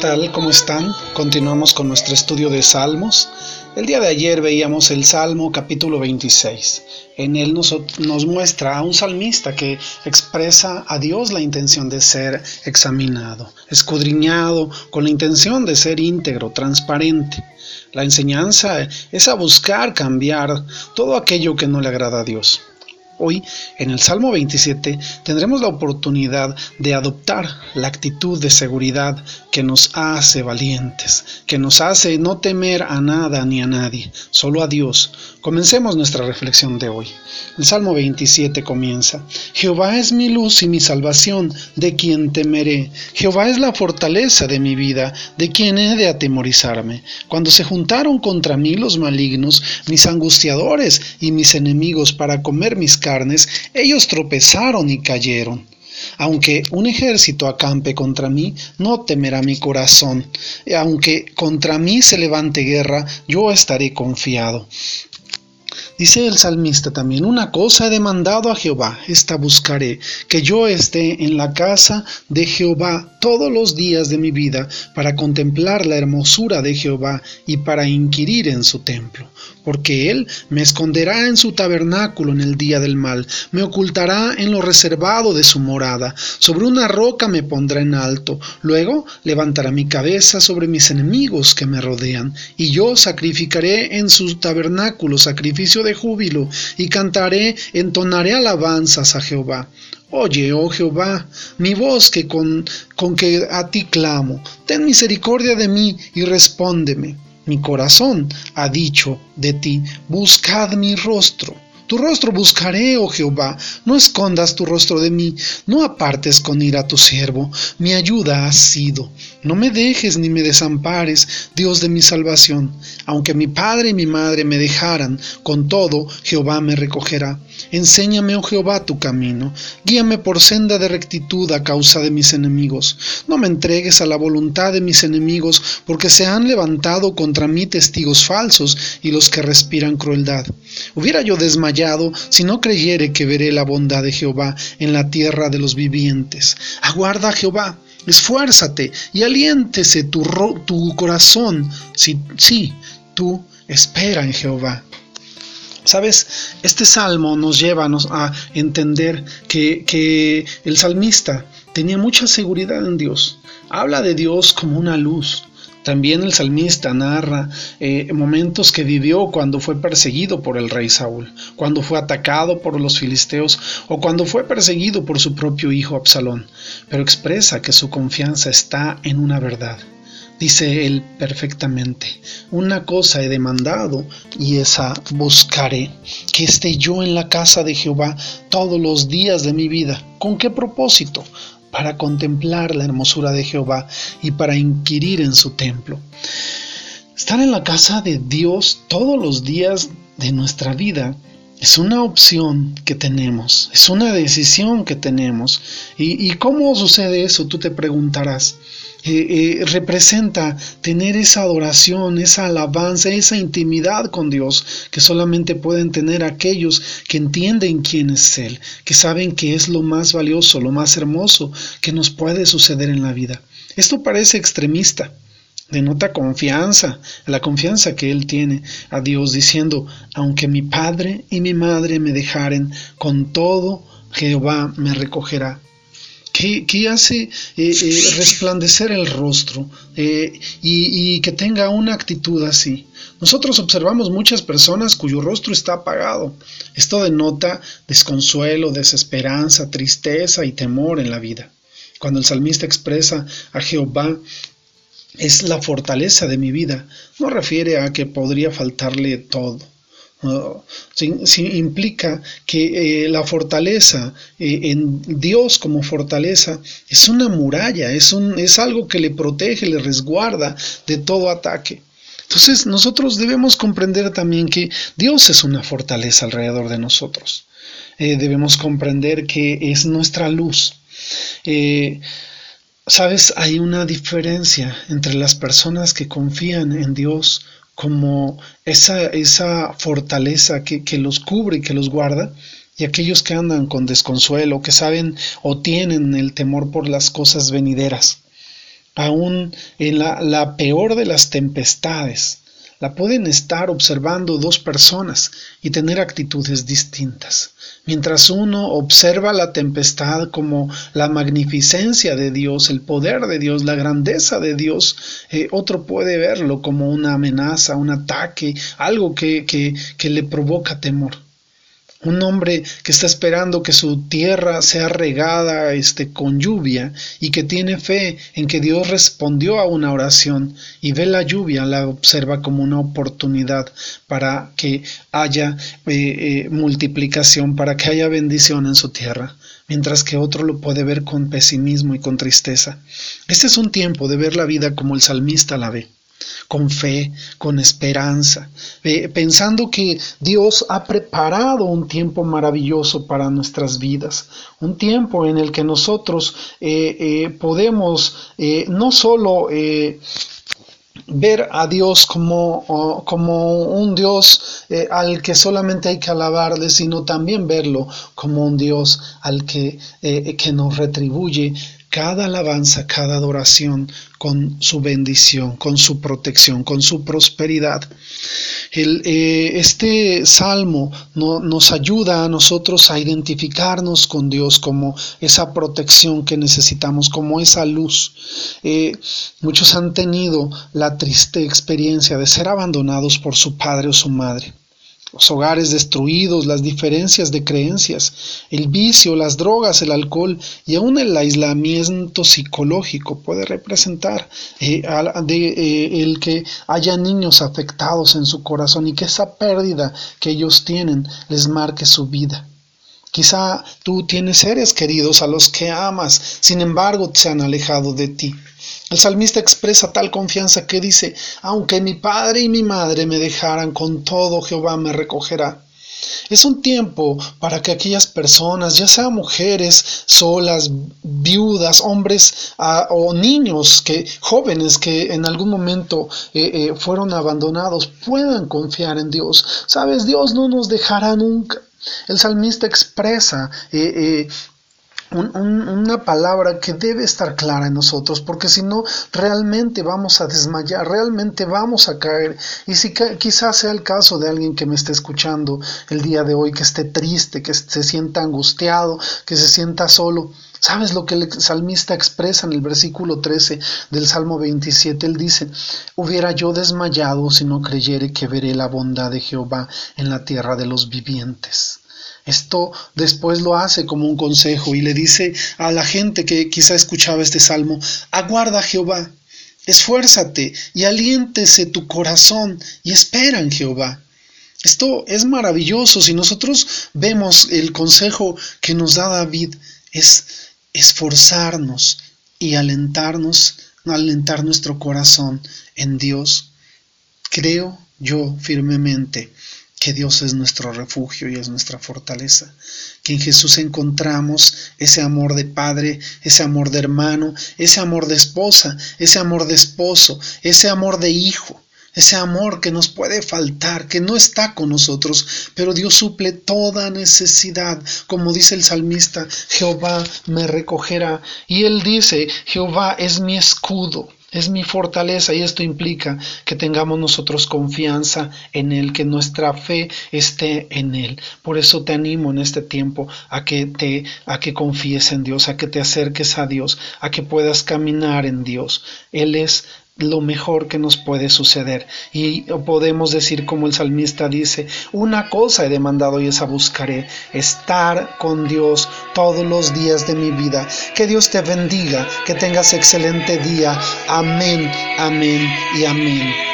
tal? ¿Cómo están? Continuamos con nuestro estudio de Salmos. El día de ayer veíamos el Salmo capítulo 26. En él nos, nos, muestra a un salmista que expresa a Dios la intención de ser examinado, escudriñado, con la intención de ser íntegro, transparente. La enseñanza es a buscar cambiar todo aquello que no le agrada a Dios. Hoy, en el Salmo 27, tendremos la oportunidad de adoptar la actitud de seguridad que nos hace valientes, que nos hace no temer a nada ni a nadie, solo a Dios. Comencemos nuestra reflexión de hoy. El Salmo 27 comienza, Jehová es mi luz y mi salvación, de quien temeré. Jehová es la fortaleza de mi vida, de quien he de atemorizarme. Cuando se juntaron contra mí los malignos, mis angustiadores y mis enemigos para comer mis carnes, ellos tropezaron y cayeron. Aunque un ejército acampe contra mí, no temerá mi corazón. Aunque contra mí se levante guerra, yo estaré confiado. Dice el salmista también, una cosa he demandado a Jehová, esta buscaré, que yo esté en la casa de Jehová todos los días de mi vida, para contemplar la hermosura de Jehová y para inquirir en su templo. Porque él me esconderá en su tabernáculo en el día del mal, me ocultará en lo reservado de su morada, sobre una roca me pondrá en alto, luego levantará mi cabeza sobre mis enemigos que me rodean, y yo sacrificaré en su tabernáculo sacrificio de júbilo, y cantaré, entonaré alabanzas a Jehová. Oye, oh Jehová, mi voz que con, con que a ti clamo, ten misericordia de mí y respóndeme. Mi corazón ha dicho de ti, buscad mi rostro. Tu rostro buscaré, oh Jehová, no escondas tu rostro de mí, no apartes con ira a tu siervo, mi ayuda has sido. No me dejes ni me desampares, Dios de mi salvación. Aunque mi padre y mi madre me dejaran, con todo Jehová me recogerá. Enséñame, oh Jehová, tu camino. Guíame por senda de rectitud a causa de mis enemigos. No me entregues a la voluntad de mis enemigos, porque se han levantado contra mí testigos falsos y los que respiran crueldad. Hubiera yo desmayado si no creyere que veré la bondad de Jehová en la tierra de los vivientes. Aguarda, Jehová esfuérzate y aliéntese tu, tu corazón. Sí, tú espera en Jehová. Sabes, este salmo nos lleva a entender que el salmista tenía mucha seguridad en Dios. Habla de Dios como una luz, también el salmista narra eh, momentos que vivió cuando fue perseguido por el rey Saúl, cuando fue atacado por los filisteos o cuando fue perseguido por su propio hijo Absalón, pero expresa que su confianza está en una verdad. Dice él perfectamente, una cosa he demandado y esa buscaré, que esté yo en la casa de Jehová todos los días de mi vida. ¿Con qué propósito? Para contemplar la hermosura de Jehová y para inquirir en su templo. Estar en la casa de Dios todos los días de nuestra vida es una opción que tenemos, es una decisión que tenemos. ¿Y, cómo sucede eso? Tú te preguntarás. Eh, eh, representa tener esa adoración, esa alabanza, esa intimidad con Dios que solamente pueden tener aquellos que entienden quién es Él, que saben que es lo más valioso, lo más hermoso que nos puede suceder en la vida. Esto parece extremista, denota confianza, la confianza que él tiene a Dios diciendo, aunque mi padre y mi madre me dejaren, con todo Jehová me recogerá que, hace eh, eh, resplandecer el rostro eh, y, que tenga una actitud así. Nosotros observamos muchas personas cuyo rostro está apagado. Esto denota desconsuelo, desesperanza, tristeza y temor en la vida. Cuando el salmista expresa a Jehová es la fortaleza de mi vida, no refiere a que podría faltarle todo implica que eh, la fortaleza eh, en Dios como fortaleza es una muralla, es, un, es algo que le protege, le resguarda de todo ataque. Entonces nosotros debemos comprender también que Dios es una fortaleza alrededor de nosotros. Eh, debemos comprender que es nuestra luz. Sabes, hay una diferencia entre las personas que confían en Dios como esa, esa fortaleza que, que los cubre y que los guarda, y aquellos que andan con desconsuelo, que saben o tienen el temor por las cosas venideras. aún en la, peor de las tempestades, la pueden estar observando dos personas y tener actitudes distintas. Mientras uno observa la tempestad como la magnificencia de Dios, el poder de Dios, la grandeza de Dios, eh, otro puede verlo como una amenaza, un ataque, algo que, que le provoca temor un hombre que está esperando que su tierra sea regada este, con lluvia y que tiene fe en que Dios respondió a una oración y ve la lluvia, la observa como una oportunidad para que haya eh, eh, multiplicación, para que haya bendición en su tierra, mientras que otro lo puede ver con pesimismo y con tristeza. Este es un tiempo de ver la vida como el salmista la ve con fe, con esperanza, eh, pensando que Dios ha preparado un tiempo maravilloso para nuestras vidas, un tiempo en el que nosotros eh, eh, podemos no solo ver a Dios como, como un Dios al que solamente hay que alabarle, sino también verlo como un Dios al que, que nos retribuye cada alabanza, cada adoración con su bendición, con su protección, con su prosperidad. Eh, este salmo nos ayuda a nosotros a identificarnos con Dios como esa protección que necesitamos, como esa luz. Eh, muchos han tenido la triste experiencia de ser abandonados por su padre o su madre los hogares destruidos, las diferencias de creencias, el vicio, las drogas, el alcohol y aún el aislamiento psicológico puede representar eh, eh, el que haya niños afectados en su corazón y que esa pérdida que ellos tienen les marque su vida. Quizá tú tienes seres queridos a los que amas, sin embargo se han alejado de ti. El salmista expresa tal confianza que dice, aunque mi padre y mi madre me dejaran, con todo Jehová me recogerá. Es un tiempo para que aquellas personas, ya sean mujeres solas, viudas, hombres o niños, que jóvenes que en algún momento eh, eh, fueron abandonados, puedan confiar en Dios. Sabes, Dios no nos dejará nunca. El salmista expresa eh, una palabra que debe estar clara en nosotros, porque si no, realmente vamos a desmayar, realmente vamos a caer. Y si quizás sea el caso de alguien que me esté escuchando el día de hoy, que esté triste, que se sienta angustiado, que se sienta solo. ¿Sabes lo que el salmista expresa en el versículo 13 del Salmo 27? Él dice, hubiera yo desmayado si no creyere que veré la bondad de Jehová en la tierra de los vivientes. Esto después lo hace como un consejo y le dice a la gente que quizá escuchaba este salmo, aguarda Jehová, esfuérzate y aliéntese tu corazón y espera en Jehová. Esto es maravilloso. Si nosotros vemos el consejo que nos da David, es esforzarnos y alentarnos, alentar nuestro corazón en Dios. Creo yo firmemente que Dios es nuestro refugio y es nuestra fortaleza, que en Jesús encontramos ese amor de padre, ese amor de hermano, ese amor de esposa, ese amor de esposo, ese amor de hijo, ese amor que nos puede faltar, que no está con nosotros, pero Dios suple toda necesidad, como dice el salmista, Jehová me recogerá, y él dice, Jehová es mi escudo es mi fortaleza y esto implica que tengamos nosotros confianza en Él, que nuestra fe esté en Él. Por eso te animo en este tiempo a que te, a que confíes en Dios, a que te acerques a Dios, a que puedas caminar en Dios. Él es lo mejor que nos puede suceder. Y podemos decir como el salmista dice, una cosa he demandado y esa buscaré, estar con Dios todos los días de mi vida. Que Dios te bendiga, que tengas excelente día. Amén, amén y amén.